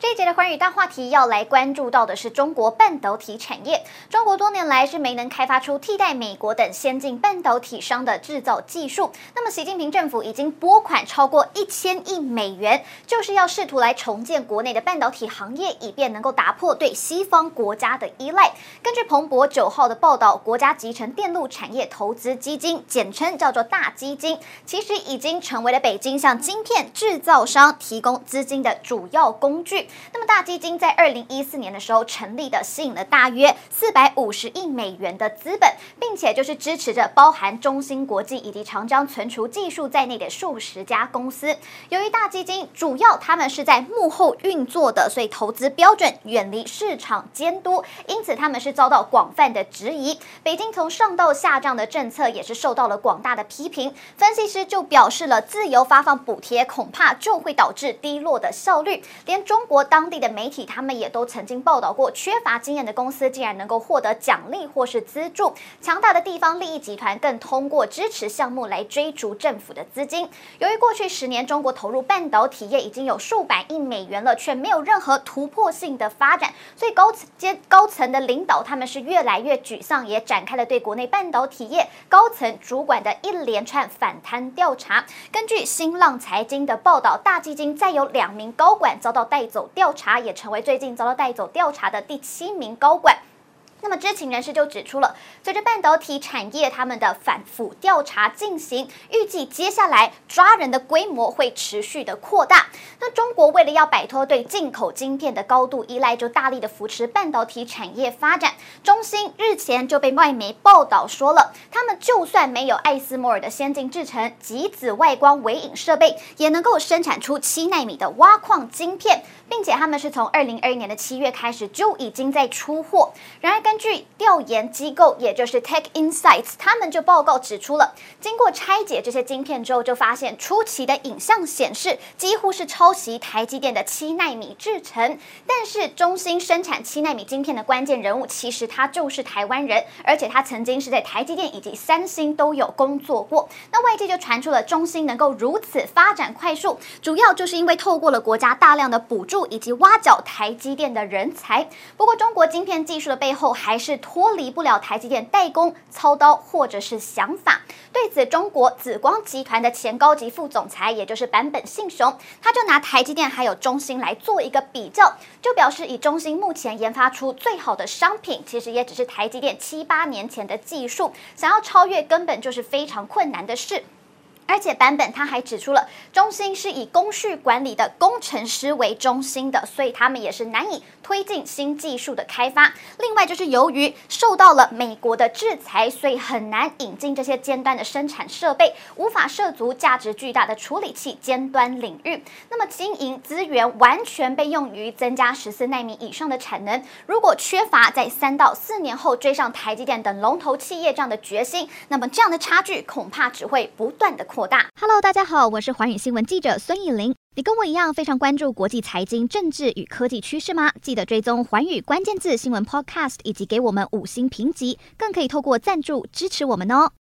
这一节的寰宇大话题要来关注到的是中国半导体产业。中国多年来是没能开发出替代美国等先进半导体商的制造技术。那么，习近平政府已经拨款超过一千亿美元，就是要试图来重建国内的半导体行业，以便能够打破对西方国家的依赖。根据彭博九号的报道，国家集成电路产业投资基金，简称叫做大基金，其实已经成为了北京向晶片制造商提供资金的主要工具。那么大基金在二零一四年的时候成立的，吸引了大约四百五十亿美元的资本，并且就是支持着包含中芯国际以及长江存储技术在内的数十家公司。由于大基金主要他们是在幕后运作的，所以投资标准远离市场监督，因此他们是遭到广泛的质疑。北京从上到下这样的政策也是受到了广大的批评。分析师就表示了，自由发放补贴恐怕就会导致低落的效率，连中国。当地的媒体，他们也都曾经报道过，缺乏经验的公司竟然能够获得奖励或是资助，强大的地方利益集团更通过支持项目来追逐政府的资金。由于过去十年中国投入半导体业已经有数百亿美元了，却没有任何突破性的发展，所以高层阶高层的领导他们是越来越沮丧，也展开了对国内半导体业高层主管的一连串反贪调查。根据新浪财经的报道，大基金再有两名高管遭到带走。调查也成为最近遭到带走调查的第七名高管。那么知情人士就指出了，随着半导体产业他们的反腐调查进行，预计接下来抓人的规模会持续的扩大。那中国为了要摆脱对进口晶片的高度依赖，就大力的扶持半导体产业发展。中芯日前就被外媒报道说了，他们就算没有艾斯摩尔的先进制程极紫外光微影设备，也能够生产出七纳米的挖矿晶片，并且他们是从二零二一年的七月开始就已经在出货。然而，根据调研机构，也就是 Tech Insights，他们就报告指出了，经过拆解这些晶片之后，就发现初期的影像显示几乎是抄袭台积电的七纳米制程。但是，中芯生产七纳米晶片的关键人物，其实他就是台湾人，而且他曾经是在台积电以及三星都有工作过。那外界就传出了中芯能够如此发展快速，主要就是因为透过了国家大量的补助以及挖角台积电的人才。不过，中国晶片技术的背后，还是脱离不了台积电代工操刀或者是想法。对此，中国紫光集团的前高级副总裁，也就是坂本信雄，他就拿台积电还有中芯来做一个比较，就表示以中芯目前研发出最好的商品，其实也只是台积电七八年前的技术，想要超越根本就是非常困难的事。而且版本他还指出了，中芯是以工序管理的工程师为中心的，所以他们也是难以推进新技术的开发。另外就是由于受到了美国的制裁，所以很难引进这些尖端的生产设备，无法涉足价值巨大的处理器尖端领域。那么经营资源完全被用于增加十四纳米以上的产能，如果缺乏在三到四年后追上台积电等龙头企业这样的决心，那么这样的差距恐怕只会不断的扩。Hello，大家好，我是寰宇新闻记者孙艺玲。你跟我一样非常关注国际财经、政治与科技趋势吗？记得追踪寰宇关键字新闻 Podcast，以及给我们五星评级，更可以透过赞助支持我们哦。